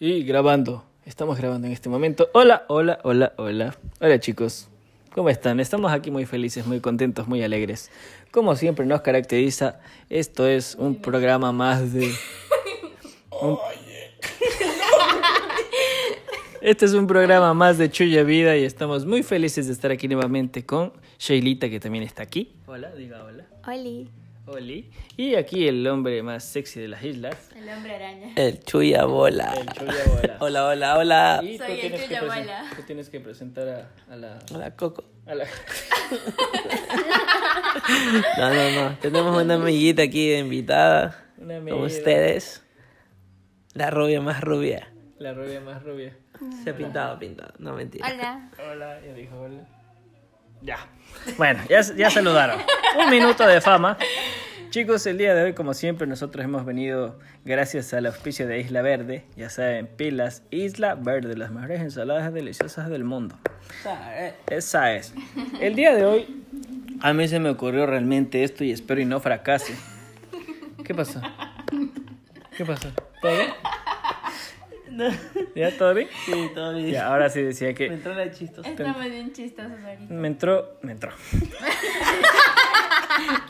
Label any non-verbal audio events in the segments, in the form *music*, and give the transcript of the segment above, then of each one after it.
Y grabando. Estamos grabando en este momento. Hola, hola, hola, hola. Hola chicos. ¿Cómo están? Estamos aquí muy felices, muy contentos, muy alegres. Como siempre nos caracteriza, esto es un programa más de... *laughs* un- Este es un programa más de Chuya Vida y estamos muy felices de estar aquí nuevamente con Shailita que también está aquí. Hola, diga hola. Oli, Oli. Y aquí el hombre más sexy de las islas. el hombre araña. El Chuya Bola. El Chuya Bola. *laughs* Hola, hola, hola. Y Soy el Chuya Bola. tú tienes que presentar a, a la... Hola, Coco. A la... *laughs* No, no, no. Tenemos una amiguita aquí de invitada. Una Con amiga. ustedes. La rubia más rubia. La rubia más rubia. Se ha pintado, pintado. No, mentira. Hola. Hola, ya dijo hola. Ya. Bueno, ya, ya saludaron. Un minuto de fama. Chicos, el día de hoy, como siempre, nosotros hemos venido gracias al auspicio de Isla Verde. Ya saben, pilas Isla Verde, las mejores ensaladas deliciosas del mundo. Esa es. El día de hoy, a mí se me ocurrió realmente esto y espero y no fracase. ¿Qué pasó? ¿Qué pasó? ¿Todo bien? *laughs* ¿Ya todo bien? Sí, todo bien. Ya, ahora sí decía Me que entró la chistosa. Estamos bien chistosos ahorita. me entró, me entró. *laughs*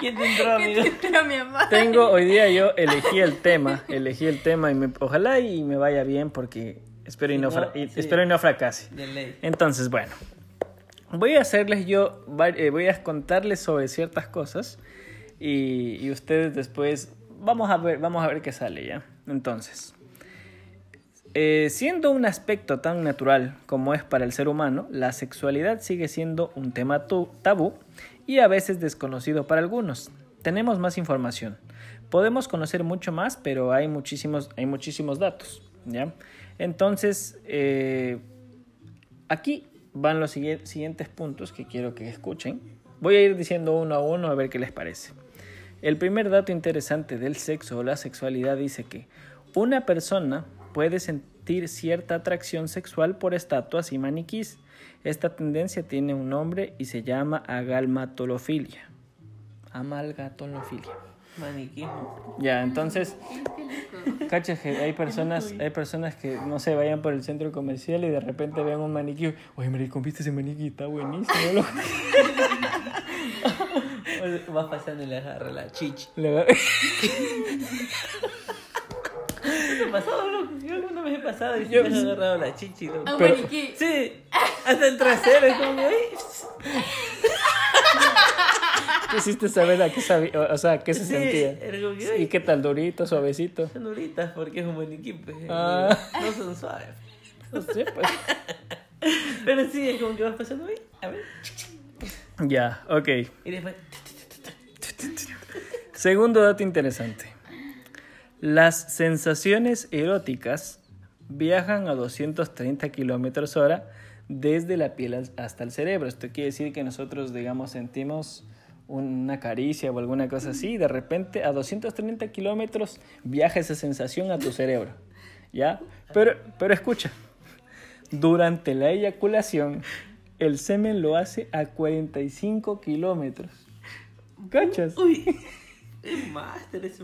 ¿Quién te entró, amigo? Pero mi amor. Tengo, hoy día yo elegí el tema, elegí el tema y me, ojalá y me vaya bien porque espero y no, no, fra- y- sí. espero y no fracase. De ley. Entonces, bueno, voy a hacerles yo, eh, voy a contarles sobre ciertas cosas y, y ustedes después vamos a ver, vamos a ver qué sale ya. Entonces, eh, siendo un aspecto tan natural como es para el ser humano, la sexualidad sigue siendo un tema tabú y a veces desconocido para algunos. Tenemos más información. Podemos conocer mucho más, pero hay muchísimos, hay muchísimos datos. ¿ya? Entonces, eh, aquí van los siguientes puntos que quiero que escuchen. Voy a ir diciendo uno a uno a ver qué les parece. El primer dato interesante del sexo o la sexualidad dice que una persona puede sentir cierta atracción sexual por estatuas y maniquís. Esta tendencia tiene un nombre y se llama agalmatolofilia. Amalgatolofilia. Maniquismo. Ya, entonces, cachas que hay personas, hay personas que no se vayan por el centro comercial y de repente vean un maniquí. Oye, marico, ¿viste ese maniquí? Está buenísimo. loco". *laughs* O Vas pasando y le agarra la chichi. Le agar- *laughs* ¿Qué ha pasado, loco? Yo alguna vez he pasado y Yo- me he agarrado la chichi, loco. Un Pero- maniquí. Sí, hasta el trasero, es como. Quisiste saber a qué sabía, o sea, a qué se Sí, sentía. ¿Y qué tal, durito, suavecito? Son duritas porque es un maniquí, pues. Ah. No son suaves. No sé, pues. Pero sí, es como que vas pasando ahí, a ver. Ya, ok. Y después. Segundo dato interesante. Las sensaciones eróticas viajan a 230 kilómetros hora desde la piel as- hasta el cerebro. Esto quiere decir que nosotros, digamos, sentimos una caricia o alguna cosa así, y de repente a 230 kilómetros viaja esa sensación a tu cerebro. ¿Ya? Pero, pero escucha, durante la eyaculación, el semen lo hace a 45 kilómetros. ¿Cachas? Uy, máster ese.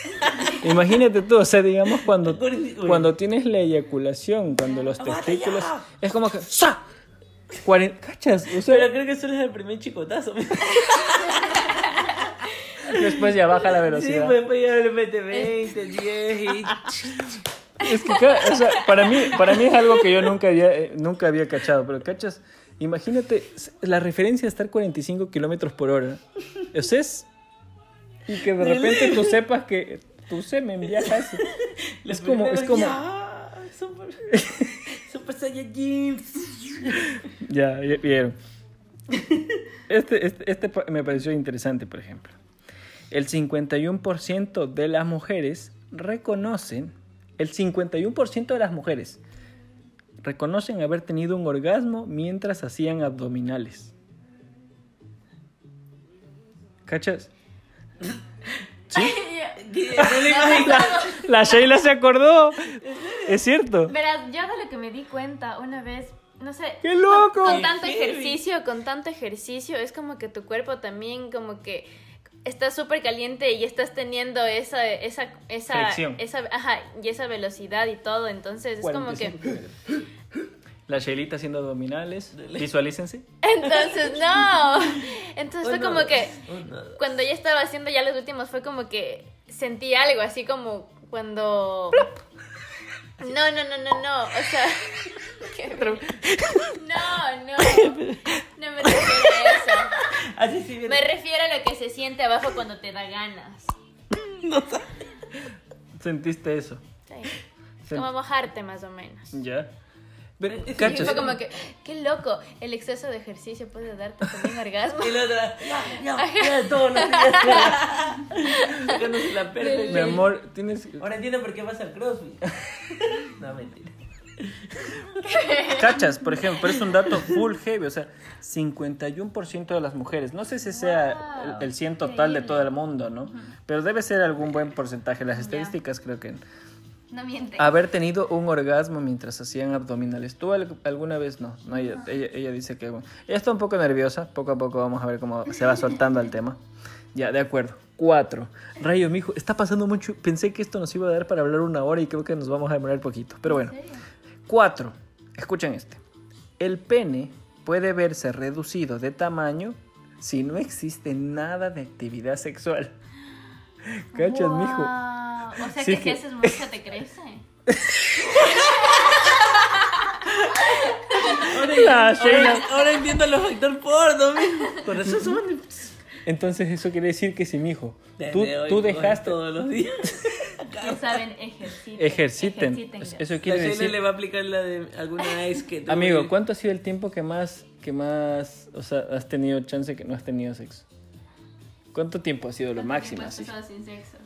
*laughs* Imagínate tú, o sea, digamos cuando, *laughs* cuando tienes la eyaculación, cuando los ¡Aguanta testículos, es como que ¡sa! Cuaren- ¿Cachas? O sea, Pero creo que solo es el primer chicotazo. *laughs* después ya baja la Sí, velocidad. pues después ya le mete 20, 10 y. Es que, o sea, para mí, para mí es algo que yo nunca había, eh, nunca había cachado, pero cachas, imagínate la referencia de estar 45 kilómetros por hora. Eso es. Y que de repente tú sepas que tu semen viaja eso. *laughs* Es como, es como. Ya, super, *laughs* super Saiyajin. *laughs* Ya, ya vieron. Este, este, este me pareció interesante, por ejemplo. El 51% de las mujeres reconocen, el 51% de las mujeres reconocen haber tenido un orgasmo mientras hacían abdominales. ¿Cachas? ¿Sí? *laughs* La, *laughs* la Sheila se acordó. Es cierto. Verás, yo de lo que me di cuenta una vez, no sé. ¡Qué loco! Con, con tanto Qué heavy. ejercicio, con tanto ejercicio, es como que tu cuerpo también como que estás súper caliente y estás teniendo esa, esa, esa, esa, ajá, y esa velocidad y todo, entonces es como que, 45 grados. La Shelita haciendo abdominales. Visualícense. entonces no, entonces fue Uno, como que uno, dos. cuando ya estaba haciendo ya los últimos fue como que sentí algo así como cuando no no no no no o sea *laughs* qué- no no no me refiero a eso Así sí, me refiero a lo que se siente abajo cuando te da ganas Sentiste eso. Sí. Sí. como mojarte más o menos Ya. Pero, cachas. fue como que qué loco el exceso de ejercicio puede darte también orgasmo *laughs* Y la otra, ya, ya, *laughs* ya, todo, no Sacándose la perra. Mi amor, tienes. Ahora entiendo por qué vas al crossfit. *laughs* No, mentira. Cachas, por ejemplo, pero es un dato full heavy, o sea, 51% de las mujeres, no sé si sea el, el 100 total de todo el mundo, ¿no? Pero debe ser algún buen porcentaje, las estadísticas creo que... no miente Haber tenido un orgasmo mientras hacían abdominales. ¿Tú al- alguna vez no? no ella, ella, ella dice que... Bueno, ella está un poco nerviosa, poco a poco vamos a ver cómo se va soltando el tema. Ya, de acuerdo. Cuatro. Rayo, mijo, está pasando mucho. Pensé que esto nos iba a dar para hablar una hora y creo que nos vamos a demorar poquito. Pero bueno. Cuatro. Escuchen este. El pene puede verse reducido de tamaño si no existe nada de actividad sexual. ¿Cachas, mijo? Wow. o sea Sí que, que- si haces mucho te crece La Sheila. Ahora, ahora entiendo los factor porno, mijo. Por eso son. Entonces eso quiere decir que si, mijo, tú, hoy tú dejaste... todos los días. ya saben ejerciten Ejerciten. ejercítenlo. Eso La quiere Sheila decir... le va a aplicar la de alguna ex que Amigo, ¿cuánto ha sido el tiempo que más, que más, o sea, has tenido chance que no has tenido sexo? ¿Cuánto tiempo ha sido lo ¿Cuánto máximo así? sin sexo?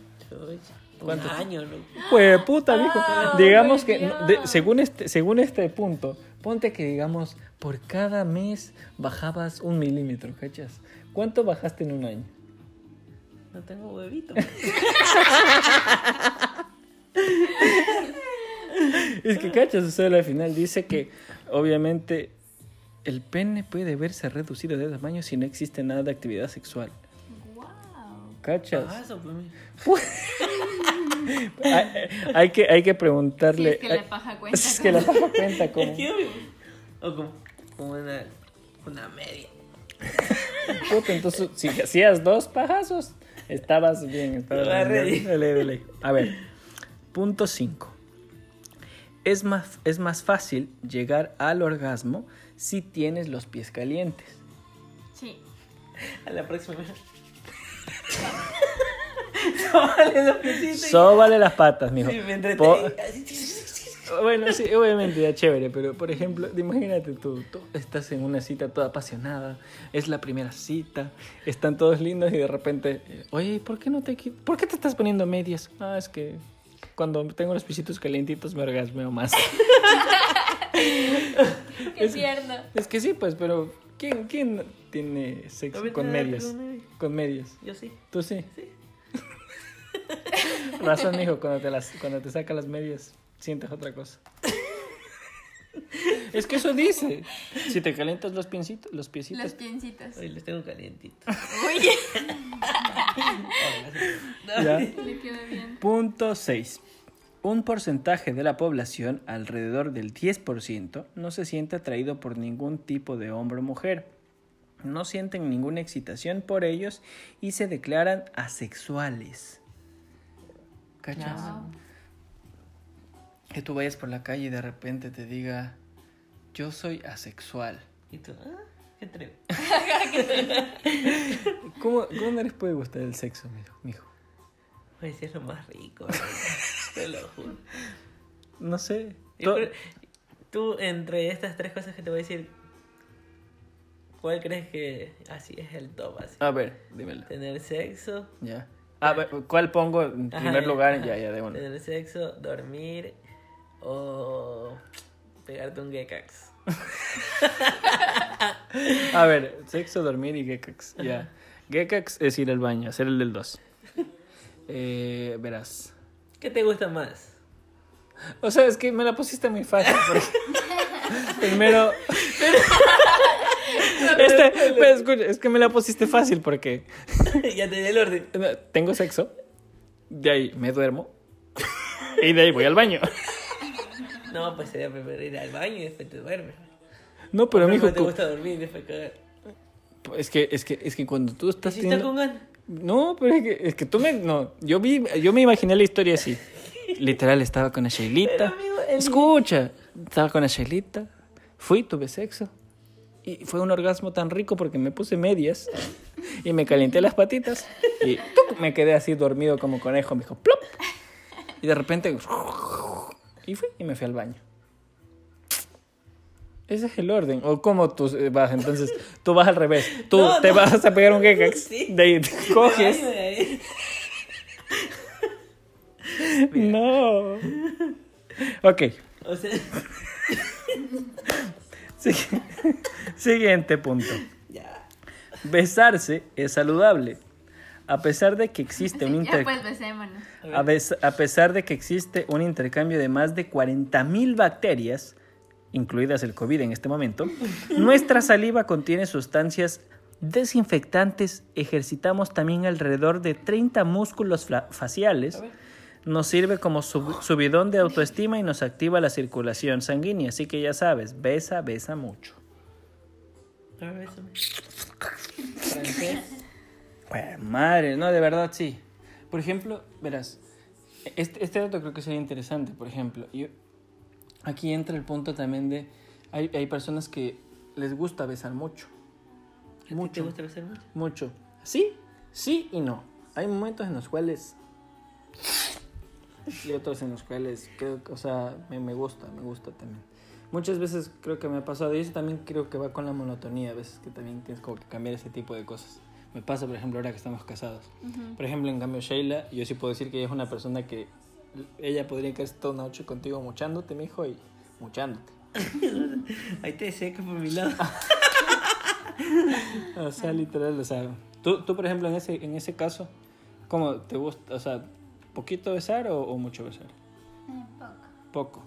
Año, ¿no? Pues puta, mijo. Ah, digamos que, de- según, este, según este punto, ponte que digamos, por cada mes bajabas un milímetro, ¿cachas? ¿Cuánto bajaste en un año? No tengo huevito. *laughs* Es que, ¿cachas? O sea, al final dice que, obviamente, el pene puede verse reducido de tamaño si no existe nada de actividad sexual. ¿Cachas? Ah, eso, pues, *laughs* hay, hay que, hay que Si preguntarle. es que la *laughs* paja cuenta. Es que la paja cuenta como. O como, como una, una media. *laughs* Puta, entonces, si hacías dos pajazos, estabas bien. Estabas Agarré. bien. Dale, dale. A ver, punto 5. Es más, es más fácil llegar al orgasmo si tienes los pies calientes. Sí. A la próxima. *laughs* Vale, los piecitos. Sóbale las patas, mijo. Sí, me. Bueno, sí, obviamente ya chévere, pero por ejemplo, imagínate tú, tú estás en una cita toda apasionada, es la primera cita, están todos lindos y de repente, oye, ¿por qué no te ¿Por qué te estás poniendo medias? Ah, es que cuando tengo los pisitos calientitos me orgasmeo más. *laughs* *laughs* Qué tierno. es que sí, pues, pero ¿quién, quién tiene sexo con medias? con medias. Con medias. Yo sí. ¿Tú sí? Sí. *laughs* Razón, hijo, cuando te, las, cuando te saca las medias, sientes otra cosa. *laughs* Es que eso dice. Si te calientas los piecitos, los piecitos. Los piecitos. Hoy les tengo calientitos. *laughs* Oye, ya. le queda bien. Punto 6. Un porcentaje de la población, alrededor del 10%, no se siente atraído por ningún tipo de hombre o mujer. No sienten ninguna excitación por ellos y se declaran asexuales. ¿Cachas? Wow. Que tú vayas por la calle y de repente te diga, yo soy asexual. Y tú, ah, qué atrevo. *laughs* *laughs* ¿Cómo, cómo no les puede gustar el sexo, mijo? sí es lo más rico. *laughs* Te lo juro. No sé. Tú, entre estas tres cosas que te voy a decir, ¿cuál crees que así es el top? Así? A ver, dímelo. Tener sexo. Ya. A ver, ¿cuál pongo en primer lugar? ajá. Ya, ya, de. Tener sexo, dormir o pegarte un geckax. *laughs* A ver, sexo, dormir y geckax. Ya. Geckax es ir al baño, hacer el del 2. Eh, verás. ¿Qué te gusta más? O sea, es que me la pusiste muy fácil. porque- *laughs* *laughs* Primero. *laughs* pusiste, pero escucha, es que me la pusiste fácil porque *laughs* ya te di el orden. tengo sexo, de ahí me duermo *laughs* y de ahí voy al baño. No, pues sería primero ir al baño y después te duermes. No, pero ¿Cómo mijo, te cu- gusta dormir y después cagar? es que es que es que cuando tú estás ¿Sí estás teniendo- con ganas? No, pero es que, es que tú me no, yo vi yo me imaginé la historia así. Literal estaba con la. Pero, el- Escucha, estaba con la Shailita. Fui, tuve sexo. Y fue un orgasmo tan rico porque me puse medias y me calenté las patitas y ¡tuc! me quedé así dormido como conejo. Me dijo, ¡plop! Y de repente, y fui y me fui al baño. Ese es el orden. ¿O cómo tú eh, vas? Entonces, tú vas al revés. Tú No, te no. vas a pegar un gecax. Sí. De ahí te coges. No. Ok. O sea, *laughs* Siguiente punto. ya. Besarse es saludable. A pesar de que existe un *laughs* Ya inter- pues a, pesar de que existe un intercambio de más de 40.000 bacterias, incluidas el COVID en este momento, *laughs* nuestra saliva contiene sustancias desinfectantes. Ejercitamos también alrededor de 30 músculos faciales. Nos sirve como sub- subidón de autoestima y nos activa la circulación sanguínea. Así que ya sabes, besa, besa mucho. A ver, bésame. Francés. Pues, madre, no, de verdad sí. Por ejemplo, verás, este, este dato creo que sería interesante. Por ejemplo, yo, aquí entra el punto también de. Hay, hay personas que les gusta besar mucho. ¿A ti Mucho. ¿Te gusta besar mucho? Mucho. Sí, sí y no. Hay momentos en los cuales. Y otros en los cuales creo que, o sea, me, me gusta, me gusta también. Muchas veces creo que me ha pasado, y eso también creo que va con la monotonía, a veces que también tienes como que cambiar ese tipo de cosas. Me pasa, por ejemplo, ahora que estamos casados. Por ejemplo, en cambio, Sheila, yo sí puedo decir que ella es una persona que ella podría quedarse toda una noche contigo muchándote, mi hijo, y muchándote. *laughs* Ahí te seca por mi lado. *laughs* O sea, literal, o sea, tú, tú por ejemplo, en ese, en ese caso, ¿cómo te gusta? O sea, ¿poquito besar o, o mucho besar? Poco.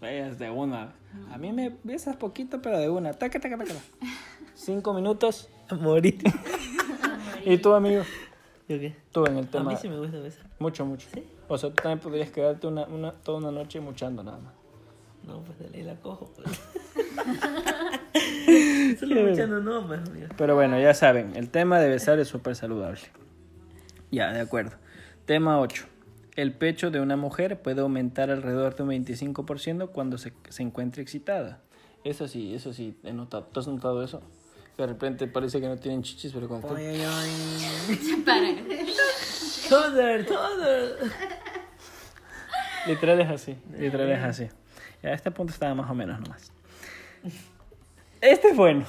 Vayas de una. A mí me besas poquito, pero de una. Taca, taca, taca. *laughs* Cinco minutos. A morir. *laughs* ¿Y tú, amigo? ¿Yo qué? Tú en el A tema. mí sí me gusta besar. Mucho, mucho. O sea, tú también podrías quedarte una, una, toda una noche muchando nada más. No, pues dale, la cojo. pues. *laughs* Solo luchando no, pues, amigo. Pero bueno, ya saben, el tema de besar es súper saludable. Ya, de acuerdo. Tema 8. El pecho de una mujer puede aumentar alrededor de un 25% cuando se, se encuentre excitada. Eso sí, eso sí, he notado. ¿Tú has notado eso? De repente parece que no tienen chichis, pero cuando... Ay, ay, ay. *laughs* Para. Toder. Literal es así, literal es así. Ya a este punto estaba más o menos nomás. Este es bueno.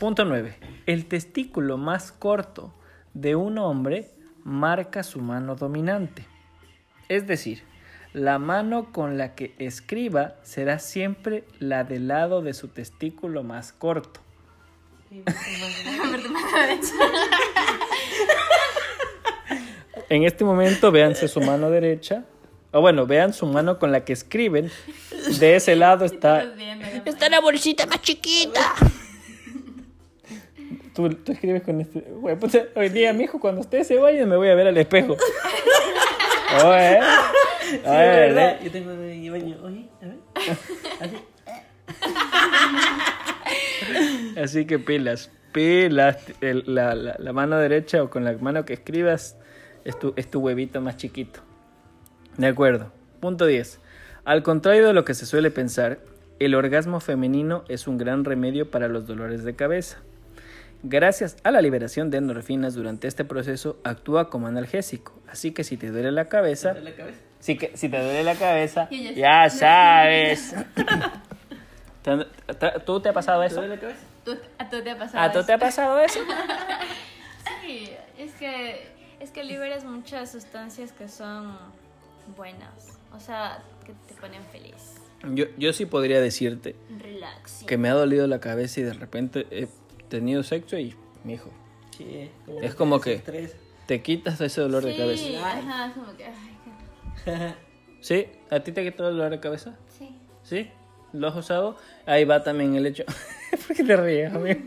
Punto 9. El testículo más corto de un hombre marca su mano dominante. Es decir, la mano con la que escriba será siempre la del lado de su testículo más corto. En este momento véanse su mano derecha. O bueno, vean su mano con la que escriben. De ese lado está... Está la bolsita más chiquita. Tú, tú escribes con este... Güey, puta, hoy día, mijo, cuando ustedes se vayan me voy a ver al espejo. *laughs* Oye, Sí, oye, ¿verdad? ¿eh? Yo tengo mi baño. Oye, a ver. Así. Así que pilas, pilas. El- la, la- la mano derecha o con la mano que escribas es tu, es tu huevito más chiquito. De acuerdo. Punto 10. Al contrario de lo que se suele pensar, el orgasmo femenino es un gran remedio para los dolores de cabeza. Gracias a la liberación de endorfinas durante este proceso, actúa como analgésico. Así que si te duele la cabeza, ¿Te la cabeza? si, que, si te duele la cabeza, ya sabes. *laughs* ¿Te- te- ¿Tú te ha pasado ¿Te eso? duele la cabeza? ¿Tú, ¿A tú te ha pasado ¿A tú eso? te ha pasado eso? *laughs* Sí, es que, es que liberas muchas sustancias que son buenas. O sea, que te ponen feliz. Yo, yo sí podría decirte Relax. que me ha dolido la cabeza y de repente he tenido sexo y, mijo, Sí, Es como que- Estrés. te quitas ese dolor de Sí, cabeza. ajá, es como que, ay, qué- *laughs* ¿Sí? ¿A ti te quitó el dolor de cabeza? Sí. ¿Sí? ¿Lo has usado? Ahí va también el hecho. *laughs* ¿Por qué te ríes, amigo?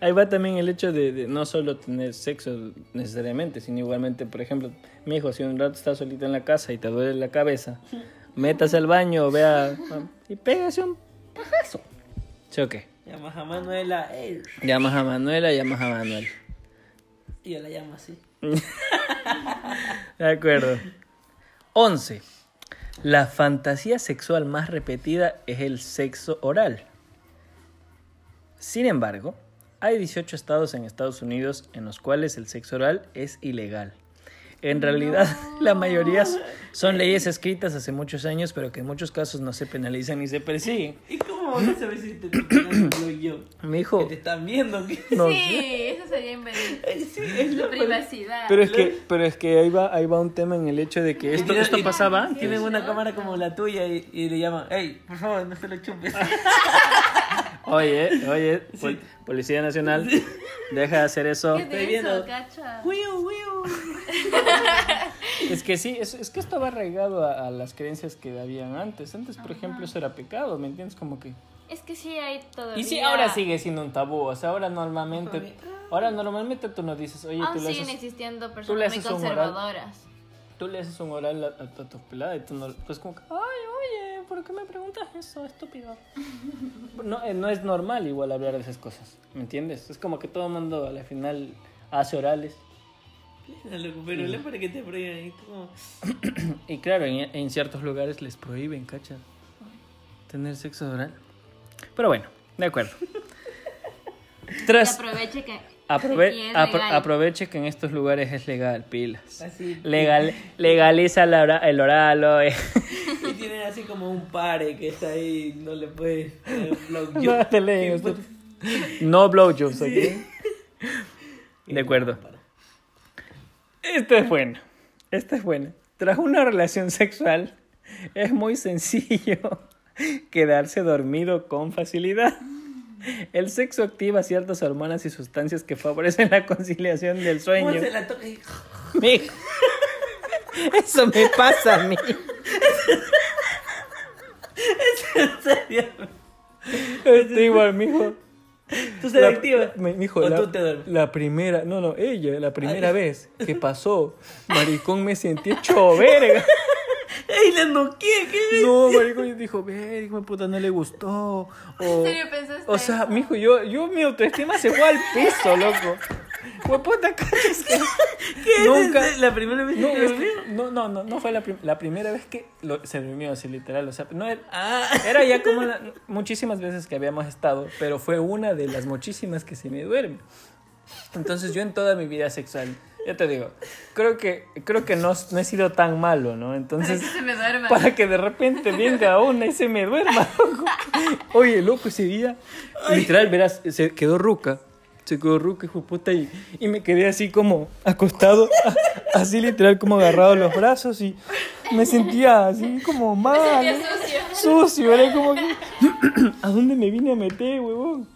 Ahí va también el hecho de, de no solo tener sexo necesariamente, sino igualmente, por ejemplo, mi hijo, si un rato estás solito en la casa y te duele la cabeza, metas al baño, vea *laughs* y pégase un pajazo. ¿Sí o qué? Llamas a Manuela, ey. Llamas a Manuela, llamas a Manuel. Y yo la llamo así. *laughs* De acuerdo. 11. La fantasía sexual más repetida es el sexo oral. Sin embargo, hay 18 estados en Estados Unidos en los cuales el sexo oral es ilegal. En realidad, *laughs* la mayoría son leyes escritas hace muchos años, pero que en muchos casos no se penalizan ni se persiguen. ¿Y cómo vas a *clears throat* yo? Mi Que hijo, te están viendo. que- no sí, sé. eso sería invadir *laughs* Sí, es la privacidad. Pero es que, pero es que ahí va, ahí va un tema en el hecho de que esto, esto y- pasaba antes. Tienen una cámara como la tuya y, y le llaman, hey, por favor, no se lo chupes. *laughs* Oye, oye, pol- Policía Nacional, deja de hacer eso. ¿Qué estoy es viendo. *laughs* Es que sí, es, es que esto va arraigado a, a las creencias que habían antes. Antes, por ejemplo, eso era pecado, ¿me entiendes? Como que... Es que sí hay todo. Y sí, ahora sigue siendo un tabú. O sea, ahora normalmente... Ahora normalmente tú no dices, oye, Aún tú le, siguen haces, existiendo le personas muy haces un oral. conservadoras. tú le haces un oral a, a, a tu pelada y tú no... Pues como que, ay, oye, ¿por qué me preguntas eso, estúpido? No, eh, no es normal igual hablar de esas cosas, ¿me entiendes? Es como que todo el mundo al final hace orales. Loco, pero le para que te prohíban. Y como, *clears throat* Y claro, en, en ciertos lugares les prohíben, cacha, tener sexo oral. Pero bueno, de acuerdo. *laughs* Tras, aproveche que. aprove- y es apro- legal. aproveche que en estos lugares es legal, pilas. Así. Legal, legaliza la el oral, oye. *laughs* Y tienen así como un pare que está ahí, no le puedes. *laughs* No te leen usted. No blowjobs, ¿ok? De acuerdo. Esta es buena. Esta es buena. Tras una relación sexual, es muy sencillo *laughs* quedarse dormido con facilidad. El sexo activa ciertas hormonas y sustancias que favorecen la conciliación del ¿Cómo sueño. se la Mijo. *laughs* Eso me pasa a mí. *laughs* En serio. Estoy igual, mijo. ¿Tú se La- activa? mijo, ¿O la, tú te duermes? la primera, no, no, ella, la primera vez que pasó, maricón, me sentí hecho verga. *laughs* ¡Ey, la noqué! ¿Qué No, maricón, dijo, ve, hijo de puta, no le gustó. *laughs* O, ¿En serio pensaste o sea, eso? mijo, yo, yo, mi autoestima se fue al piso, loco. Fue puta, cachas *laughs* que ¿Qué nunca. es la primera vez que No, te es que- no, no, no, no fue la, prim- la primera vez que lo- se durmió así, literal. O sea, no era, Ah, era ya como la- muchísimas veces que habíamos estado, pero fue una de las muchísimas que se me duerme. Entonces yo en toda mi vida sexual, ya te digo, creo que, creo que no, no he sido tan malo, ¿no? Entonces, Para que se me duerma. para que de repente venga una y se me duerma, loco. *laughs* Oye, loco, ese día, literal, verás, se quedó ruca. Se quedó ruca, hijo puta, y, y me quedé así como acostado, a- *laughs* así literal como agarrado los brazos y me sentía así como *laughs* mal. sentía sucio. Sucio, era como que, *clears throat* ¿a dónde me vine a meter, huevón?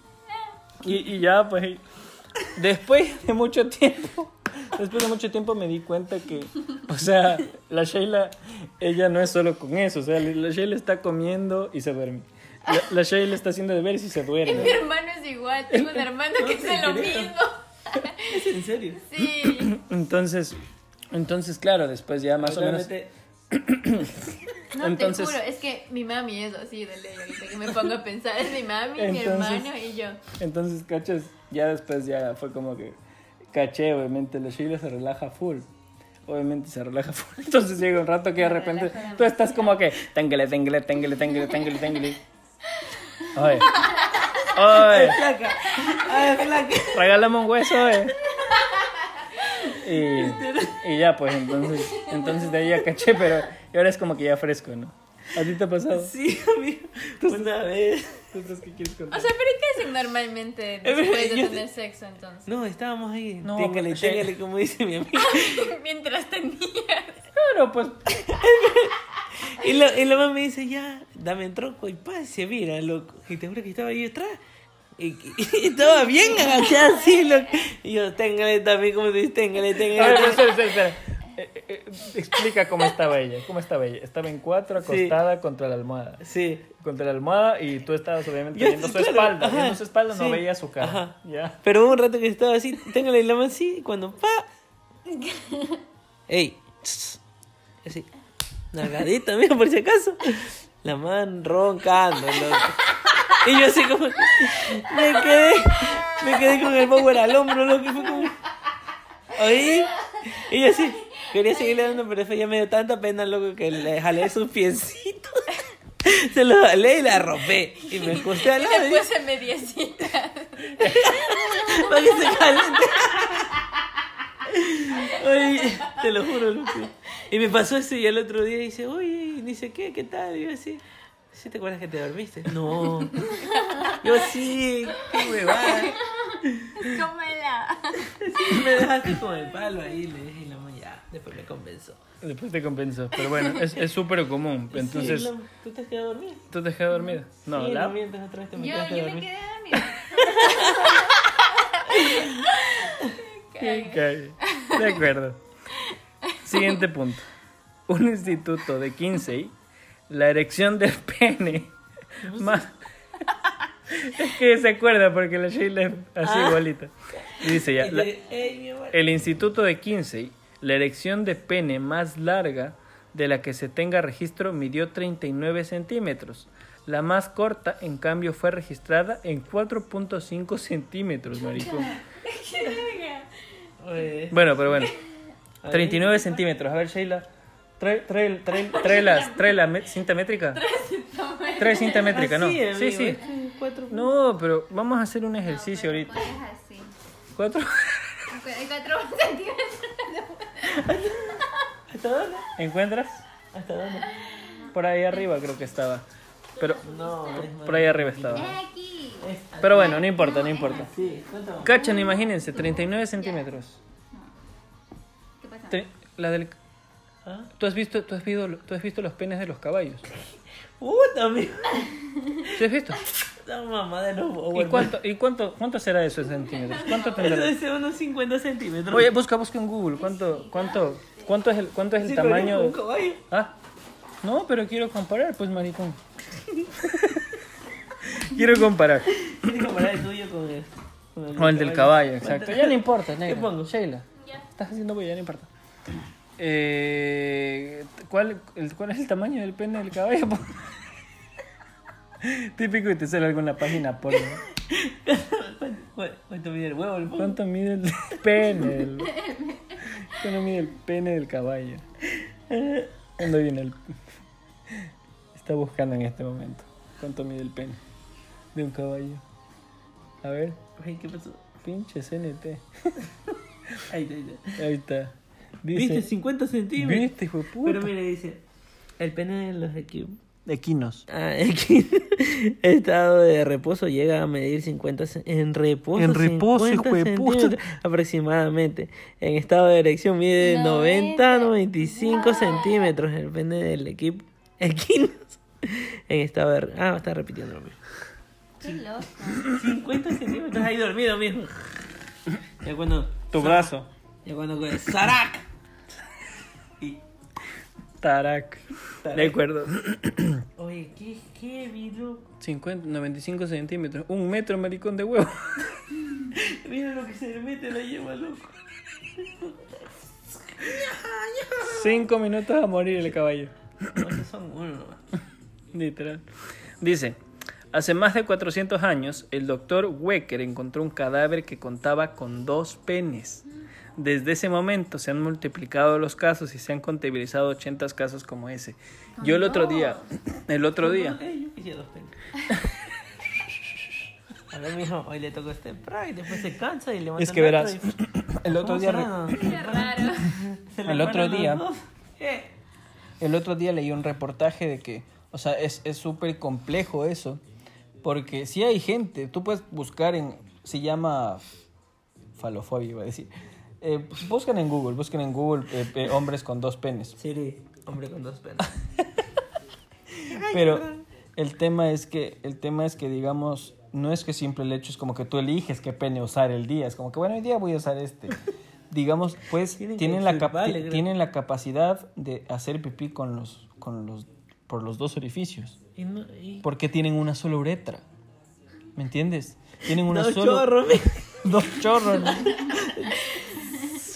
Y, y ya, pues, después de mucho tiempo, después de mucho tiempo me di cuenta que, o sea, la Sheila, ella no es solo con eso, o sea, la Sheila está comiendo y se duerme. La, la Sheila está haciendo deberes y se Mi duerme. hermano es igual. Tengo un hermano que hace lo mismo. ¿es en serio? Sí. Entonces, entonces, claro, después ya más o menos... No, Entonces- te juro, es que mi mami es así de ley ahorita que me pongo a pensar. Es mi mami, mi Entonces- hermano y yo. Entonces, cachas, ya después ya fue como que caché, obviamente, la Sheila se relaja full. Obviamente se relaja *laughs* full. Entonces llega un rato que de repente tú estás como que téngale, téngale, téngale, téngale, téngale, téngale. Oye. Oye, flaca. Ay, flaca. regálame un hueso, oye. Y, y ya, pues entonces, entonces de ahí ya caché, pero ahora es como que ya fresco, ¿no? ¿A ti te ha pasado? *laughs* Sí, amigo. Una vez. ¿Tú sabes qué quieres O contar? sea, pero ¿qué hacen normalmente *laughs* después de tener sexo entonces? No, estábamos ahí. No, téngale, téngale, como dice mi amigo. *laughs* Mientras tenías. Claro, pues Y la, y la mamá me dice, ya, dame el tronco y pa, se mira, loco. Y te juro que estaba ahí atrás. Y, y- y estaba bien agachada así, loco. Y yo, téngale también, como te dices, téngale, A ver, téngale. espera, espera, espera. Eh, eh, eh, explica cómo estaba ella. ¿Cómo estaba ella? Estaba en cuatro, acostada contra la almohada. Sí. Contra la almohada y tú estabas obviamente Yo- viendo su espalda. ajá, viendo su espalda no veía su cara. ajá. Ya. Pero un rato que estaba así, tengo la mano así, y cuando pa. ¡Ey! Así. Nalgadita, mira, por si acaso. La man roncando, loco. Y yo así como. Me quedé. Me quedé con el power al hombro, loco. Y fue como. Oí. Y yo así. Quería seguirle dando, pero después ya me dio tanta pena, loco, que le jalé sus piecitos. *laughs* Se los jalé y la arropé. Y me acosté al Y lado. y- puse mediecita. *laughs* para que se caliente. Oye, te lo juro, loco. Y me pasó eso y el otro día dice, oye, dice, ¿qué? ¿Qué tal? Y yo así, ¿sí te acuerdas que te dormiste? No. Yo sí, qué huevada. Cómela. *laughs* Me dejaste con el palo ahí, le dije, y la mamá ya, después me convenció. Después te compensó. Pero bueno, es es súper común. Entonces, Sí, la- ¿Tú te has quedado dormida? ¿tú te has quedado dormida? No, sí, la... no otra vez te me Yo, yo me quedé dormida. *laughs* Ok, de acuerdo. Siguiente punto. Un instituto de Kinsey, la erección del pene más... *laughs* Es que se acuerda porque la Sheila es así Ah. igualita. Dice ya, Y la- el instituto de Kinsey, la erección de pene más larga de la que se tenga registro midió 39 centímetros. La más corta, en cambio, fue registrada en 4.5 centímetros, maricón. Bueno, pero bueno. Ahí. 39 centímetros. A ver, Sheila. Trae, trae, trae, trae, las, trae la cinta métrica. Trae cinta métrica, ¿no? Sí, sí. No, pero vamos a hacer un ejercicio ahorita. ¿Cuatro? Cuatro *laughs* centímetros. ¿Hasta dónde? ¿Encuentras? ¿Hasta dónde? Por ahí arriba creo que estaba. Pero No, por ahí arriba estaba. Aquí. Es- Pero bueno, no importa, no importa. Sí. Cachan, imagínense, 39 centímetros. ¿Qué pasa? La del... ¿Ah? ¿Tú has, visto, tú, has visto, ¿Tú has visto los penes de los caballos? *laughs* Puta, amigo. ¿Sí has visto? La mamá de los ¿Y cuánto, ¿Y cuánto, cuánto será eso en centímetros? ¿Cuánto *laughs* Eso tendrá? es unos 50 centímetros. Oye, busca, busca en Google. ¿Cuánto, cuánto, cuánto es el, cuánto es el Sí, tamaño? un caballo. Ah, no, pero quiero comparar, pues, maricón. *laughs* quiero comparar. Que comparar el tuyo con el, con O el del caballo, exacto. ¿Cuánto- Ya no importa, ¿Qué negra. pongo? Sheila, Ya. estás haciendo bulla, ya no importa. Eh, ¿cuál, el, ¿Cuál es el tamaño del pene del caballo? *laughs* Típico que te sale alguna página porno. ¿Cuánto- *laughs* ¿Cuánto mide el huevo? el? ¿Cuánto mide el pene? ¿Cuánto mide el pene del caballo? ¿Cuándo viene el.? Está buscando en este momento. ¿Cuánto mide el pene de un caballo? A ver, Ay, ¿qué pasó? pinche CNT. *laughs* Ahí está, ahí está. Dice, ¿Viste? 50 centímetros. ¿Viste, hijo de puta? Pero mira, dice: el pene de los equipos. Equinos. Ah, *laughs* aquí, estado de reposo llega a medir 50 ce- en reposo, En reposo, 50 hijo de puta. centímetros aproximadamente. En estado de erección mide 90 95 centímetros el pene del equipo equinos. En estado de ah, está repitiendo lo mismo. Qué loco. 50 centímetros ahí dormido, mijo. Ya cuando Tu brazo. ya cuando ¡Sarac! Tarak. De acuerdo. *clears throat* oye, qué heavy, loco. 50, 95 centímetros. Un metro, maricón de huevo. *laughs* Mira lo que se le mete la yema, loco. Cinco minutos a morir el caballo. No, son uno. *laughs* Literal. Dice, hace más de 400 años, el doctor Wecker encontró un cadáver que contaba con dos penes. Desde ese momento se han multiplicado los casos y se han contabilizado 80 casos como ese. Yo el otro día, el otro día, yo. *laughs* A ver, mijo, hoy le tocó este y después se cansa y le es que verás, *clears throat* el otro día, raro. *laughs* El otro día- el otro día leí un reportaje de que, o sea, es es súper complejo eso, porque si hay gente, tú puedes buscar en, se llama falofobia, iba a decir. Eh, buscan en Google, busquen en Google eh, eh, hombres con dos penes. Siri, hombre con dos penes. *laughs* Pero el tema es que, el tema es que digamos, no es que siempre el hecho es como que tú eliges qué pene usar el día, es como que bueno, hoy día voy a usar este. *laughs* digamos, pues Tienen tienen, la, cap- chupar, creo. tienen la capacidad de hacer pipí con los, con los, por los dos orificios. Y no, y... Porque tienen una sola uretra. ¿Me entiendes? Tienen una Dos sola... chorros, *laughs* Dos chorros. ¿no?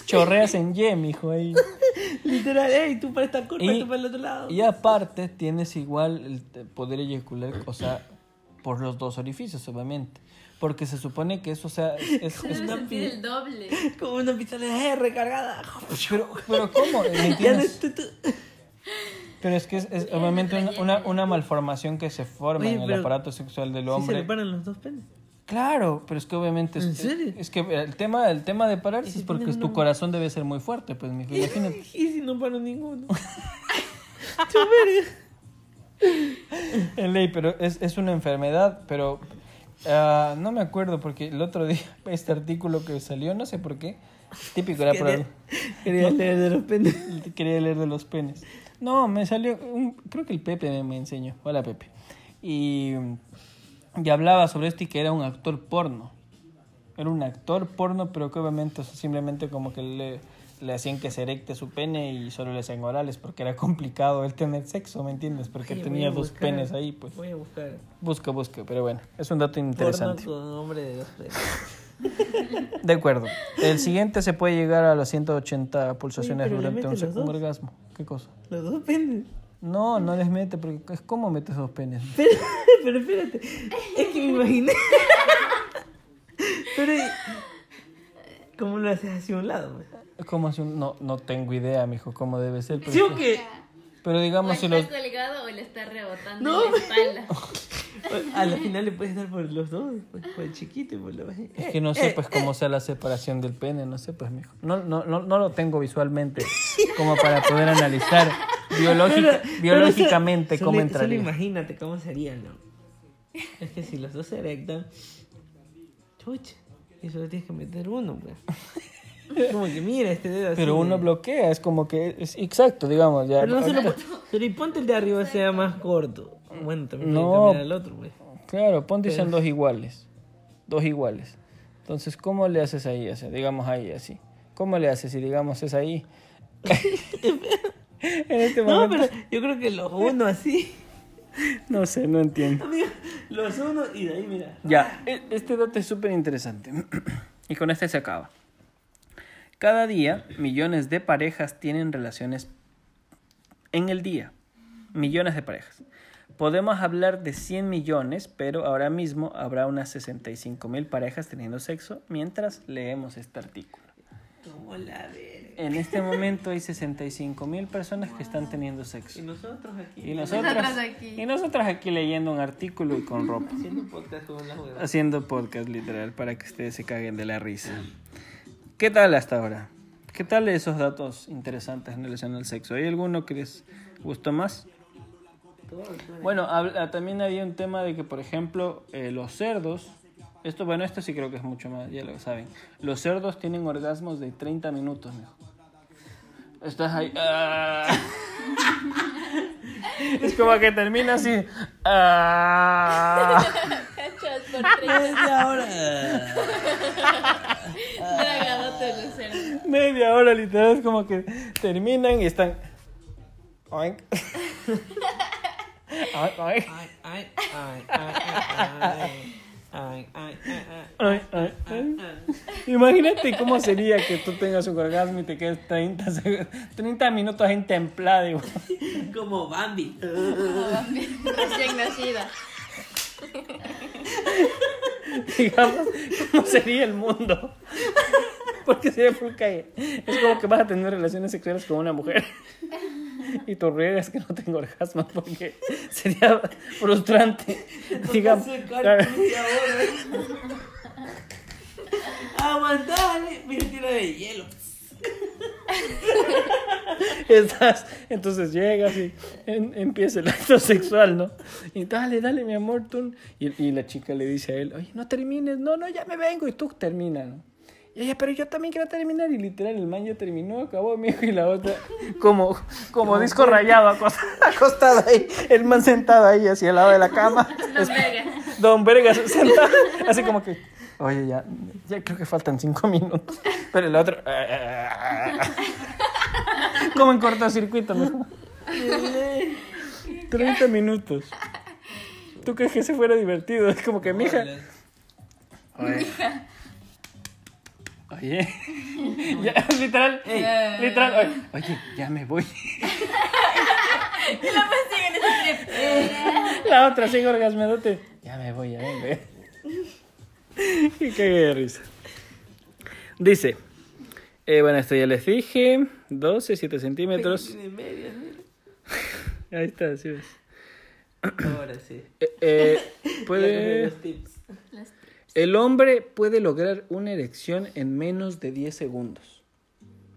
Chorreas en Y, mijo, ahí. *laughs* Literal, ey, tú para esta curva y tú para el otro lado. Y aparte tienes igual el poder eyacular, o sea, por los dos orificios, obviamente. Porque se supone que eso, o sea, es... *laughs* es- sentir el doble. *laughs* Como una pistola de recargada. pero, pero ¿cómo? Pero es que es, es obviamente una, una, una malformación que se forma Oye, en el aparato sexual del Sí se hombre. le paran los dos penes. Claro, pero es que obviamente... Es, ¿En serio? Es que el tema, el tema de pararse ¿Y si es porque tu corazón debe ser muy fuerte, pues, mijo, *laughs* imagínate. ¿Y si no paro ninguno? *laughs* Verga. En ley, pero es, es una enfermedad, pero ah, no me acuerdo porque el otro día *laughs* este artículo que salió, no sé por qué, típico era Quería, quería leer de los penes. quería leer de los penes. No, me salió, un- creo que el Pepe me, me enseñó, hola Pepe, y, y hablaba sobre esto y que era un actor porno. Era un actor porno, pero que obviamente o sea, simplemente como que le, le hacían que se erecte su pene y solo le hacían orales porque era complicado el tener sexo, ¿me entiendes? Porque tenía dos buscar. penes ahí, pues. Voy a buscar. Busca, busca, pero bueno, es un dato interesante. Porno con hombre de dos. *laughs* *laughs* De acuerdo. El siguiente se puede llegar a las 180 pulsaciones Oye, durante un, un orgasmo. ¿Qué cosa? Los dos penes. No, no les mete, porque es como metes dos penes. Pero, pero espérate. Es que me imaginé. Pero. ¿Cómo lo haces hacia un lado? pues? Es como si un- no, no tengo idea, mijo, cómo debe ser. Pero, ¿Sí o qué? pero O digamos, si está los. colgado o le está rebotando No, en la espalda. A la final le puedes dar por los dos, por, por el chiquito y por lo bajito. Es que no sé, pues, cómo sea la separación del pene, no sé, pues, mijo. No, no, no, no lo tengo visualmente como para poder analizar biológica, Pero- biológicamente pero cómo entraría. Solo imagínate cómo sería, ¿no? *laughs* Es que si los dos se erectan, chucha, y solo tienes que meter uno, pues. Como que mira este dedo así. Pero uno bloquea, es como que es exacto, digamos, ya. Pero no solo, ahorita- pero y ponte el de arriba sea más corto. Bueno, también No. al otro, pues. Claro, ponte Pero- son dos iguales. Dos iguales. Entonces, ¿cómo le haces ahí? O sea, digamos ahí, así. ¿Cómo le haces si digamos es ahí? *laughs* *laughs* en este No, momento. pero yo creo que los uno así. *laughs* No sé, no entiendo. Amigo, los uno y de ahí, mira. Ya, e- este dato es súper interesante. *clears throat* y con este se acaba. Cada día, millones de parejas tienen relaciones en el día. Millones de parejas. Podemos hablar de 100 millones, pero ahora mismo habrá unas 65 mil parejas teniendo sexo mientras leemos este artículo. Como la verga. En este momento hay 65 mil personas que están teniendo Y sexo. nosotros aquí. Y nosotros, Nosotros aquí. y nosotros aquí leyendo un artículo y con ropa. Haciendo podcast con la hueva. Haciendo podcast literal para que ustedes se caguen de la risa. ¿Qué tal hasta ahora? ¿Qué tal esos datos interesantes en relación al sexo? ¿Hay alguno que les gustó más? Bueno, habla- también había un tema de que, por ejemplo, eh, los cerdos, esto, bueno, esto sí creo que es mucho más, ya lo saben. Los cerdos tienen orgasmos de 30 minutos, mijo. Estás ahí. ah. es como que termina así. ah. Por. Media hora. Dragadote. Media hora literal es como que terminan y están. Oink. Oink, oink. Ay, ay, ay, ay, ay. Ay, ay, ay, Ay, ay, ay. Imagínate cómo sería que tú tengas un orgasmo y te quedes 30, seg- 30 minutos en templado. igual. ay. Como Bambi. Recién nacida. Digamos, ¿cómo sería el mundo? Porque sería full calle. Es como que vas a tener relaciones sexuales con una mujer y tú riegas que no tengo orgasmos porque sería frustrante. Digamos. Aguantale. Tira de hielo. Estás, entonces llegas y en- empieza el acto sexual, ¿no? Y dale, dale, mi amor, tú. Y, y la chica le dice a él, oye, no termines, no, no, ya me vengo, y tú terminas, ¿no? Y ella, pero yo también quiero terminar, y literal, el man ya terminó, acabó, mi hijo, y la otra, como, como disco rayado, acostado, *laughs* acostado ahí, el man sentado ahí hacia el lado de la cama, *laughs* No, verga. Don Vergas sentado, así como que, Oye, ya, ya creo que faltan cinco minutos. Pero el otro. *laughs* Como en cortocircuito, mijo. 30 minutos. ¿Tú crees que ese fuera divertido? Es como que, mija. Oye. Oye. *laughs* Ya, literal. Literal. Oye, oye, ya me voy. *laughs* La otra sigue orgasmeándote. Ya me voy, ya vengo. Y cagué de risa. Dice. eh, bueno, esto ya les dije. 12, 7 centímetros. Tiene medias, *laughs* mira. Ahí está, así ves. Ahora sí. Eh, eh, puede, los tips. El hombre puede lograr una erección en menos de 10 segundos.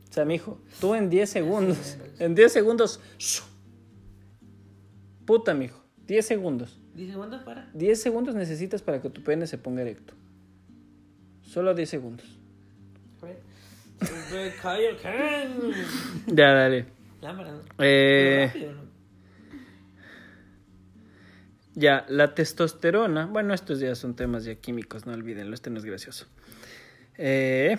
O sea, mijo, tú en 10 segundos, *laughs* en 10 segundos, ¡shu! puta, mijo, 10 segundos. ¿Dice cuánto para? 10 segundos necesitas para que tu pene se ponga erecto. Solo 10 segundos. Ya, dale. Eh. Ya, la testosterona, bueno, estos ya son temas ya químicos, no olvídenlo, este no es gracioso. Eh,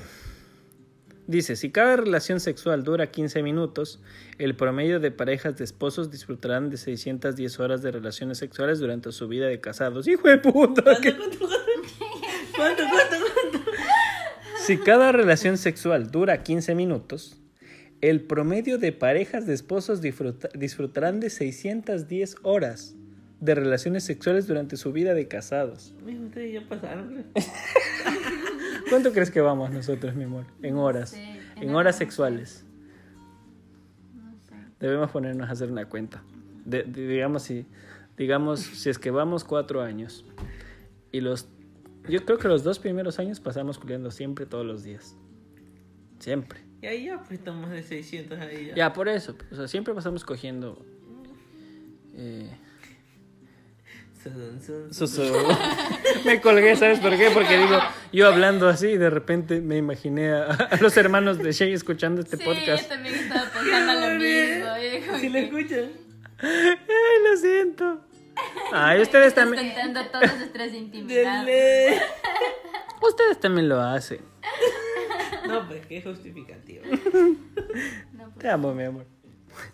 dice, si cada relación sexual dura 15 minutos, el promedio de parejas de esposos disfrutarán de 610 horas de relaciones sexuales durante su vida de casados. ¡Hijo de puta! ¿Cuánto, ¿qué- cuánto, cuánto? ¿Cuánto, cuánto, cuánto? Si cada relación sexual dura 15 minutos, el promedio de parejas de esposos disfruta- disfrutarán de 610 horas de relaciones sexuales durante su vida de casados. Ustedes ya pasaron. *laughs* ¿Cuánto crees que vamos nosotros, mi amor? En horas. sé, En en horas horas, sexuales. No sé. Debemos ponernos a hacer una cuenta. De- de- digamos, si, digamos, si es que vamos cuatro años y los... Yo creo que los dos primeros años pasamos culiando siempre, todos los días. Siempre. Y ahí ya, pues estamos de 600 ahí ya. Ya, por eso. O sea, siempre pasamos cogiendo... eh, *laughs* me colgué, ¿sabes por qué? Porque digo, yo hablando así y de repente me imaginé a, a los hermanos de Shay escuchando este sí, podcast. yo también estaba pensando lo mismo. Digo ¿Sí lo escuchan? Ay, lo siento. Ay, ustedes también, contando todas nuestras intimidades. Dele. ustedes también lo hacen. No, pues que es justificativo. No, pues, Te amo, mi amor.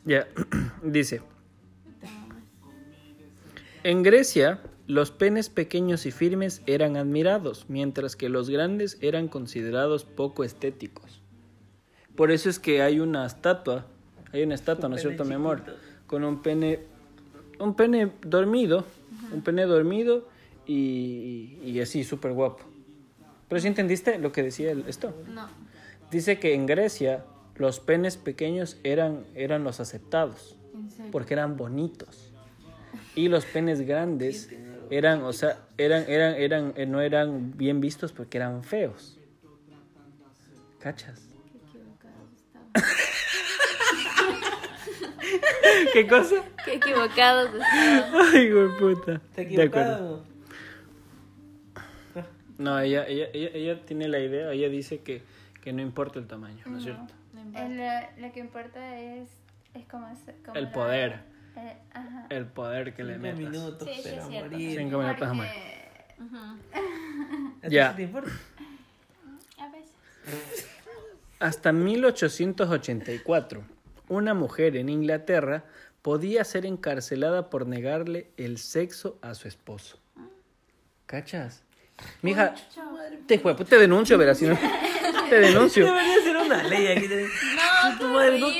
Ya, *clears throat* dice. En Grecia, los penes pequeños y firmes eran admirados, mientras que los grandes eran considerados poco estéticos. Por eso es que hay una estatua, hay una estatua, ¿no es cierto, mi amor? Con un pene, un pene dormido, un pene dormido y, y así, súper guapo. Pero si entendiste lo que decía el- esto. no. Dice que en Grecia los penes pequeños eran, eran los aceptados porque eran bonitos y los penes grandes eran, o sea, eran, eran, eran, eh, no eran bien vistos porque eran feos. ¿Cachas? Qué equivocados estamos. ¿Qué cosa? Qué equivocados estamos. Ay, güey puta. ¿Está De acuerdo. equivocado? No, ella, ella, ella, ella tiene la idea, ella dice que, que no importa el tamaño, ¿no es cierto? No importa. El, lo que importa es, es como, como El la- poder, eh, ajá. el poder que le Cinco metas. minutos, Sí, sí, pero cierto. morir. Cinco minutos a morir. Porque. ¿A Ya. sí te importa? *laughs* A veces. Hasta 1884, una mujer en Inglaterra podía ser encarcelada por negarle el sexo a su esposo. ¿Cachas? Mija, te, te denuncio, verás, si no- te denuncio. *laughs* Debería ser una ley aquí. No, Tu madre, no-. No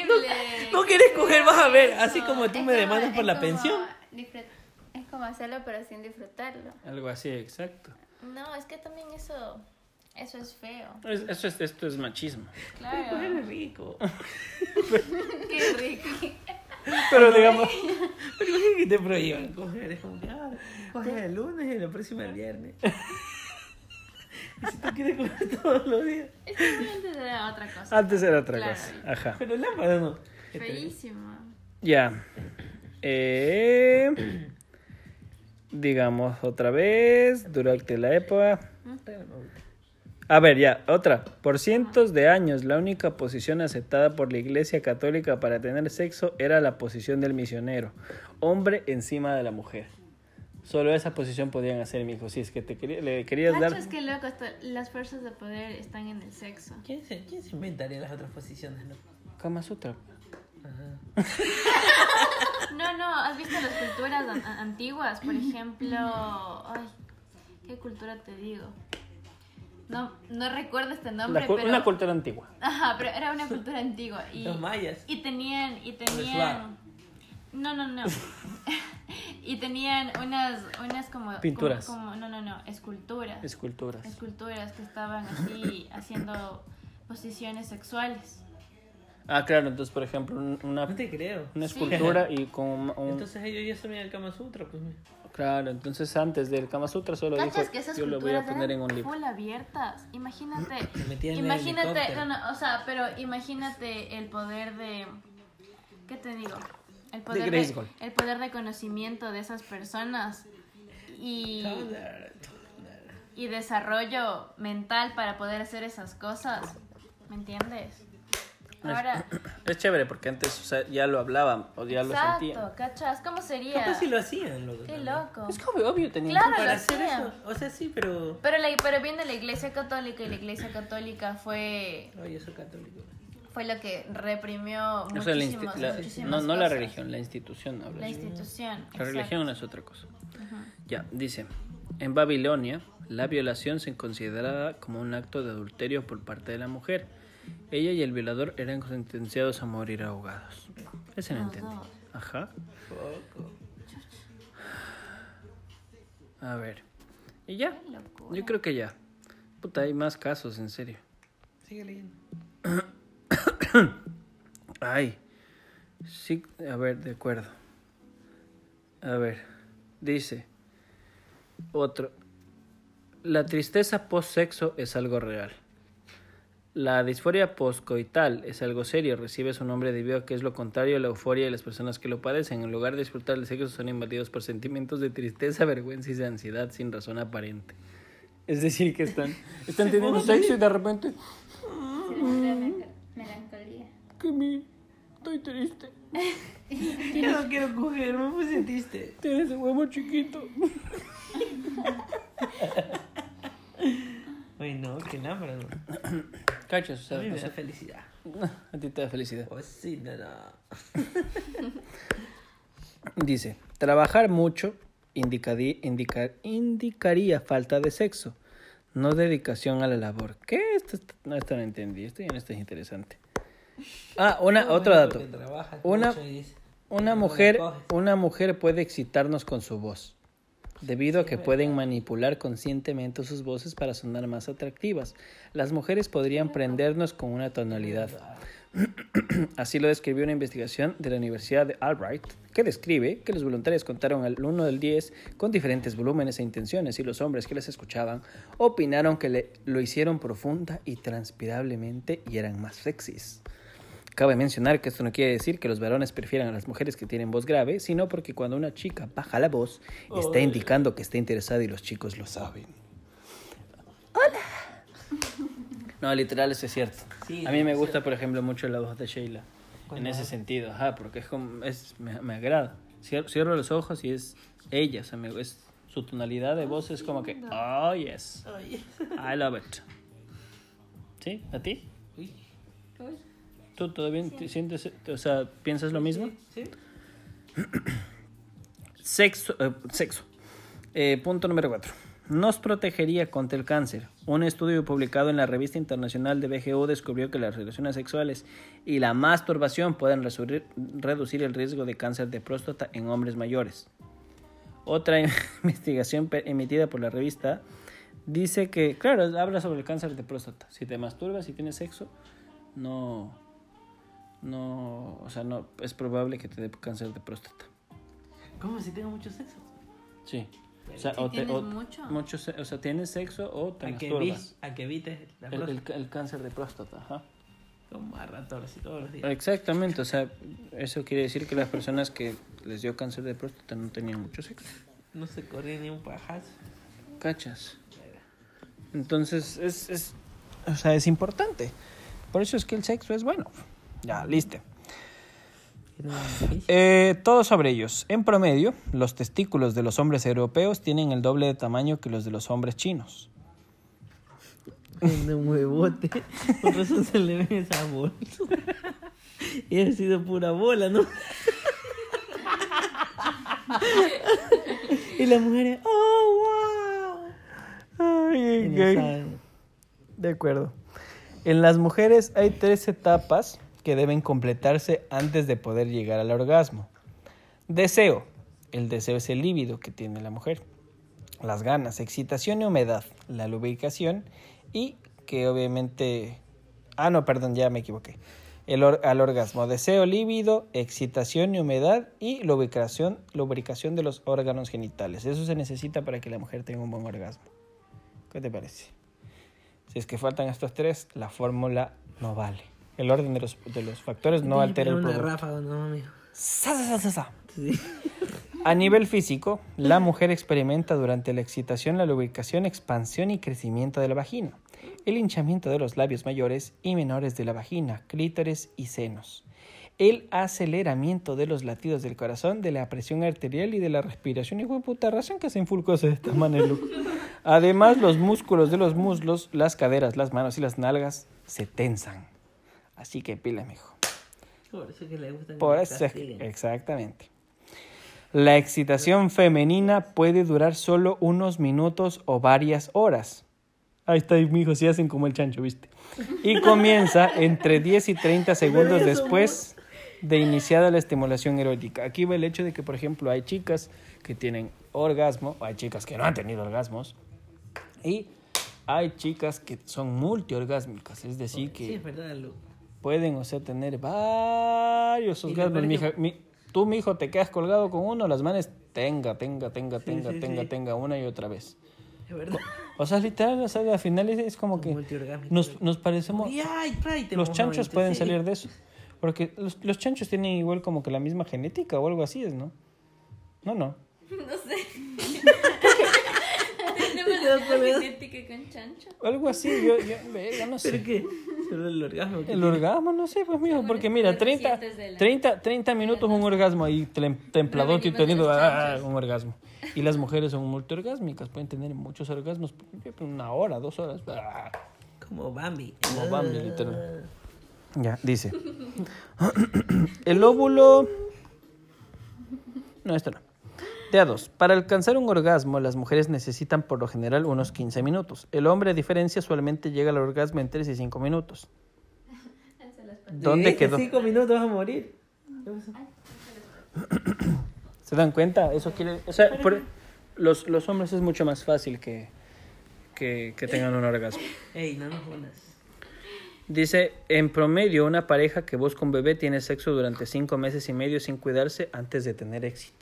quieres coger, vas a ver. Así como tú es me como- demandas por la como pensión. Es como hacerlo pero sin disfrutarlo. Algo así, exacto. No, es que también eso, eso es feo. Es- Eso es, esto es machismo. Claro. Coger es rico. *laughs* Qué rico. Pero *laughs* digamos, Pero que te prohíban coger. Es como que, ah, coges el lunes y la próxima el viernes. *laughs* y si tú quieres coger todos los días. Es que antes era otra cosa. antes era otra Claro. cosa. Ajá. Pero lámpara no. Feísimo. Ya. Eh, digamos otra vez, durante la época. A ver, ya, otra. Por cientos de años, la única posición aceptada por la Iglesia Católica para tener sexo era la posición del misionero, hombre encima de la mujer. Solo esa posición podían hacer, mijo. Si es que te quería, le querías dar. Cachas, qué loco, esto- las fuerzas de poder están en el sexo. ¿Quién se, ¿Quién se inventaría las otras posiciones, no? Kama Sutra. Ajá. No, no, ¿has visto las culturas an- an- antiguas? Por ejemplo, ay, ¿qué cultura te digo? No, no recuerdo este nombre, La pero... Una cultura antigua. Ajá, pero era una cultura antigua. Y, Los mayas. Y tenían, y tenían... No, no, no. *laughs* y tenían unas, unas como... Pinturas. Como, como- no, no, no, esculturas. Esculturas. esculturas que estaban así haciendo posiciones sexuales. Ah, claro. Entonces, por ejemplo, un- una, No te creo. una Sí. escultura *laughs* y con un... Entonces ellos ya sabían el Kama Sutra, pues. mira. Claro, entonces antes del Kama Sutra solo dijo, ¿Cachas que esas yo lo voy a poner en un libro. full abiertas? Imagínate, *clears throat* imagínate, no, no, o sea, pero imagínate el poder de, ¿qué te digo? El poder de, Grayskull. el poder de conocimiento de esas personas y, y desarrollo mental para poder hacer esas cosas, ¿me entiendes? Ahora, *clears throat* Es chévere porque antes o sea, ya lo hablaban o ya lo sentían. exacto, ¿cachas? ¿Cómo sería? Capaz si lo hacían, loco. Qué también. loco. Es que obvio, obvio tenían Claro, Para lo hacer eso. O sea, sí, pero. Pero, la, pero viene la iglesia católica y la iglesia católica fue Ay, yo soy católico. fue lo que reprimió O sea, la muchísimas, la- no, no la cosas. religión, la institución habla. La institución. La exacto. religión es otra cosa. Ya, dice, en Babilonia, la violación se consideraba como un acto de adulterio por parte de la mujer. Ella y el violador eran sentenciados a morir ahogados. Ese no Los entendí. Ajá. A ver. Y ya. Yo creo que ya. Puta, hay más casos, en serio. Sigue leyendo. *coughs* Ay. Sí, a ver, de acuerdo. A ver. Dice. Otro. La tristeza post-sexo es algo real. La disforia postcoital es algo serio, recibe su nombre debido a que es lo contrario a la euforia de las personas que lo padecen. En lugar de disfrutar del sexo, son invadidos por sentimientos de tristeza, *laughs* vergüenza y de ansiedad sin razón aparente. Es decir, que están, están teniendo sexo y de repente, melancolía. que mi, estoy triste. *laughs* Yo no quiero cogerme, pues sentiste. Tienes el huevo chiquito. *laughs* *laughs* Ay, no, nada. Cachas, o sea, A mí me da felicidad. *laughs* a ti te da felicidad. Pues sí, no. *laughs* Dice, trabajar mucho indicadi- indica- indicaría falta de sexo, no dedicación a la labor. ¿Qué? Esto, no, esto no entendí, esto ya no está interesante. Ah, una, Qué otro dato. Una- Una "No me mujer, coges". una mujer puede excitarnos con su voz, debido a que pueden manipular conscientemente sus voces para sonar más atractivas. Las mujeres podrían prendernos con una tonalidad. *clears throat* Así lo describió una investigación de la Universidad de Albright, que describe que los voluntarios contaron al 1 del 10 con diferentes volúmenes e intenciones y los hombres que les escuchaban opinaron que le- lo hicieron profunda y transpirablemente y eran más sexys. Cabe mencionar que esto no quiere decir que los varones prefieran a las mujeres que tienen voz grave, sino porque cuando una chica baja la voz, está indicando que está interesada y los chicos lo saben. ¡Hola! No, literal, eso es cierto. Sí, a mí me gusta, por ejemplo, mucho la voz de Sheila. En ese sentido, ajá, porque es como, es, me, me agrada. Cierro, cierro los ojos y es ella, o sea, me- es, su tonalidad de voz es como que, oh, yes. I love it. ¿Sí? ¿A ti? ¿Tú bien? ¿Te sientes, o sea, piensas lo mismo? ¿Sí? *clears throat* Sexo. eh, sexo. Eh, punto número 4. Nos protegería contra el cáncer. Un estudio publicado en la revista internacional de BGO descubrió que las relaciones sexuales y la masturbación pueden reducir el riesgo de cáncer de próstata en hombres mayores. Otra *laughs* investigación emitida por la revista dice que, claro, habla sobre el cáncer de próstata. Si te masturbas, si tienes sexo, no, no, o sea, no, es probable que te dé cáncer de próstata. ¿Cómo si tengo mucho sexo? Sí. O sea, Si o te- tienes o- mucho. o sea, tienes sexo o te A que, vi- a que evites la El, el- próstata. el cáncer de próstata, ajá. Como a ratones y todos los días. Exactamente, o sea, eso quiere decir que las personas que les dio cáncer de próstata no tenían mucho sexo. No se corría ni un pajazo. ¿Cachas? Entonces, es, es, o sea, es importante. Por eso es que el sexo es bueno. Ya, listo. Eh, todo sobre ellos. En promedio, los testículos de los hombres europeos tienen el doble de tamaño que los de los hombres chinos. De un huevote. Por razón se le ve esa bola. Y ha sido pura bola, ¿no? y las mujeres, ¡oh, wow! Ay, no. De acuerdo. En las mujeres hay tres etapas que deben completarse antes de poder llegar al orgasmo. Deseo. El deseo es el líbido que tiene la mujer. Las ganas, excitación y humedad, la lubricación y que obviamente... Ah, no, perdón, ya me equivoqué. El al orgasmo, deseo, líbido, excitación y humedad y lubricación, lubricación de los órganos genitales. Eso se necesita para que la mujer tenga un buen orgasmo. ¿Qué te parece? Si es que faltan estos tres, la fórmula no vale. El orden de los, de los factores no altera el una producto. ráfaga, no, amigo. Sa, sa, sa, sa, sa. Sí. A nivel físico, la mujer experimenta durante la excitación la lubricación, expansión y crecimiento de la vagina, el hinchamiento de los labios mayores y menores de la vagina, clítores y senos, el aceleramiento de los latidos del corazón, de la presión arterial y de la respiración. Hijo de puta razón que hacen full cosas de esta manera. Además, los músculos de los muslos, las caderas, las manos y las nalgas se tensan. Así que pila, mijo. Por eso que le gusta que Por eso es- castiguen. exactamente. La excitación femenina puede durar solo unos minutos o varias horas. Ahí está, mi hijo, si hacen como el chancho, ¿viste? Y comienza entre 10 y 30 segundos después de iniciada la estimulación erótica. Aquí va el hecho de que, por ejemplo, hay chicas que tienen orgasmo, hay chicas que no han tenido orgasmos, y hay chicas que son multiorgásmicas, es decir, que Sí, es verdad, lo... pueden, o sea, tener varios parece- mija. Mi- tú, mi hijo, te quedas colgado con uno, las manes, tenga, tenga, tenga, Sí, tenga, sí, tenga, sí. tenga, una y otra vez. Es verdad. O sea, literal, o sea, al final es, es como que nos, nos parecemos... Los chanchos pueden salir de eso. Porque los, los chanchos tienen igual como que la misma genética o algo así, ¿es, no? No, no. *laughs* No sé. *laughs* Con chancho. Algo así, yo, yo, verga, no sé. ¿Pero qué? El orgasmo. El tiene. orgasmo, no sé, pues mijo, porque mira, 30, recientes de la- 30, 30 minutos un orgasmo ahí tem- templadote y teniendo ah, un orgasmo. Y las mujeres son multiorgásmicas, pueden tener muchos orgasmos, una hora, dos horas. ah. Como Bambi. Como Bambi, Ah. literal. Ya, dice. *coughs* El óvulo... No, esto no. De a dos. Para alcanzar un orgasmo, las mujeres necesitan por lo general unos 15 minutos. El hombre, a diferencia, usualmente llega al orgasmo en 3 y 5 minutos. *laughs* ¿Dónde quedó? Cinco minutos vas a morir. *coughs* ¿Se dan cuenta? Eso quiere... O sea, por- los, los hombres es mucho más fácil que, que, que tengan un orgasmo. Ey, no nos jodas. Dice, en promedio, una pareja que busca un bebé tiene sexo durante 5 meses y medio sin cuidarse antes de tener éxito.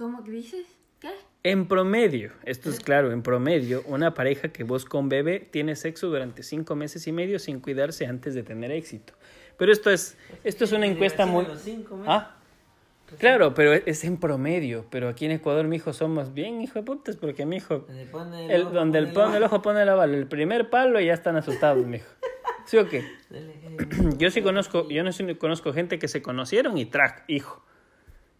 ¿Cómo que dices? ¿Qué? En promedio, esto es claro, en promedio, una pareja que busca un bebé tiene sexo durante 5 meses y medio sin cuidarse antes de tener éxito. Pero esto es, esto es una encuesta muy... Los cinco meses. Ah, claro, pero es en promedio. Pero aquí en Ecuador, mi hijo, somos bien hijo de putas, porque mi hijo, Donde pone el el, ojo, donde el pone pone el ojo pone la bala, el primer palo y ya están asustados, mi hijo. ¿Sí o qué? *clears throat* Yo sí conozco, yo no sí conozco gente que se conocieron y track, hijo.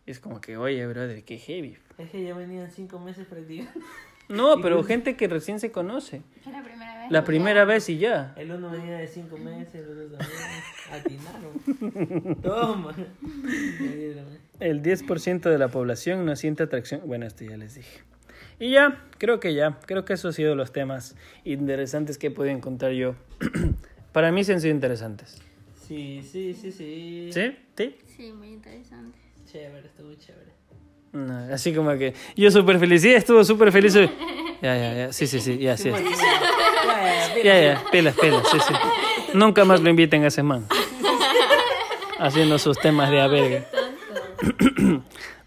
Es como que, oye, brother, qué heavy. Es que ya venían cinco meses practicando. No, *laughs* pero gente que recién se conoce. ¿Fue la primera vez? La primera vez y ya. El uno venía de cinco meses, el otro también. Atinaron. *laughs* Toma. El 10% de la población no siente atracción. Bueno, esto ya les dije. Y ya, creo que ya. Creo que esos han sido los temas interesantes que he podido encontrar yo. *clears throat* Para mí sí han sido interesantes. Sí, sí, sí, sí. ¿Sí? ¿Sí? Sí, muy interesante. Chévere, estuvo chévere. No, así como que yo súper feliz. Sí, estuvo súper feliz. *laughs* Ya, ya, ya. Sí, sí, sí. Ya, sí. Ya, ya. Pilas, pilas. Sí, sí. Nunca más lo inviten a ese man. Haciendo sus temas de a verga.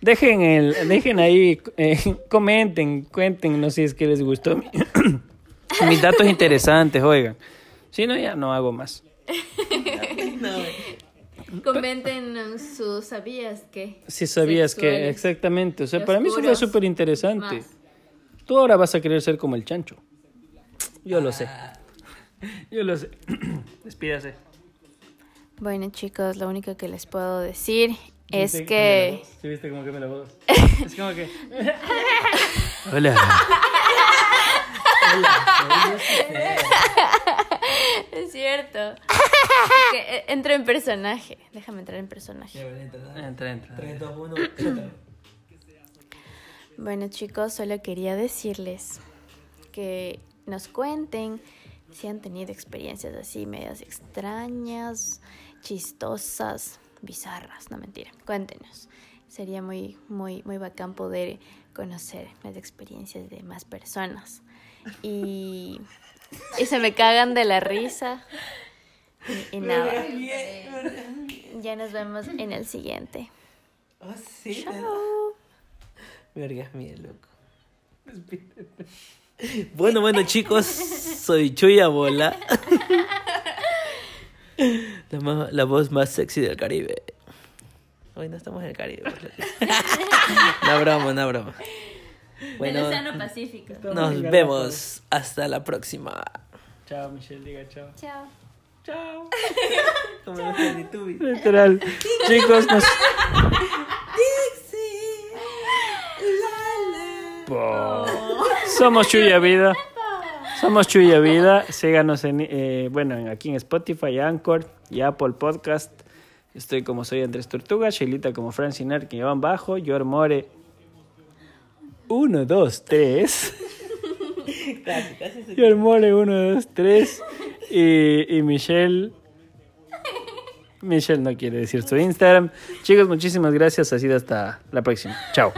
Dejen, el, dejen ahí, eh, comenten, cuéntenos si es que les gustó mi- *coughs* mis datos interesantes, oigan. Si no, ya no hago más. *laughs* No, eh. Comenten sus sabías que. Si sabías que, exactamente, o sea, para mí eso fue súper interesante. Más. Tú ahora vas a querer ser como el chancho. Yo lo sé. Yo lo sé. *clears throat* Despídase. Bueno chicos, lo único que les puedo decir es que... ¿Sí viste cómo cambia la voz? *laughs* Es como que... *laughs* Hola. *laughs* Es cierto. que eh, entro en personaje. Déjame entrar en personaje. Entra, entra. 3, 2, 1. Bueno chicos, solo quería decirles que nos cuenten si han tenido experiencias así medias extrañas, chistosas, bizarras, no mentira. Cuéntenos. Sería muy, muy, muy bacán poder conocer las experiencias de más personas. Y, y se me cagan de la risa. Y, y nada. Ya nos vemos en el siguiente. Oh, sí. Chao. Me orgasmé, loco. Bueno, bueno, chicos, soy Chuya Bola. La, voz más sexy del Caribe. Hoy no estamos en el Caribe. *laughs* No broma, no broma. Bueno, Pacífico. nos vemos. Hasta la próxima. Chao, Michelle, diga chao. Chao. Chao. *laughs* Como los Teletubbies. Literal. *laughs* Chicos, nos... Somos Chuya Vida. Somos Chuya Vida. Síganos en, eh, bueno, en- aquí en Spotify, Anchor y Apple Podcast. Estoy como soy Andrés Tortuga, Shelita como Francinar, que llevan bajo, Yor More. Uno, dos, tres. Casi, casi se- *laughs* Yor More, uno, dos, tres. Y, y Michelle. Michelle no quiere decir su Instagram. Chicos, muchísimas gracias. Así hasta la próxima. Chao.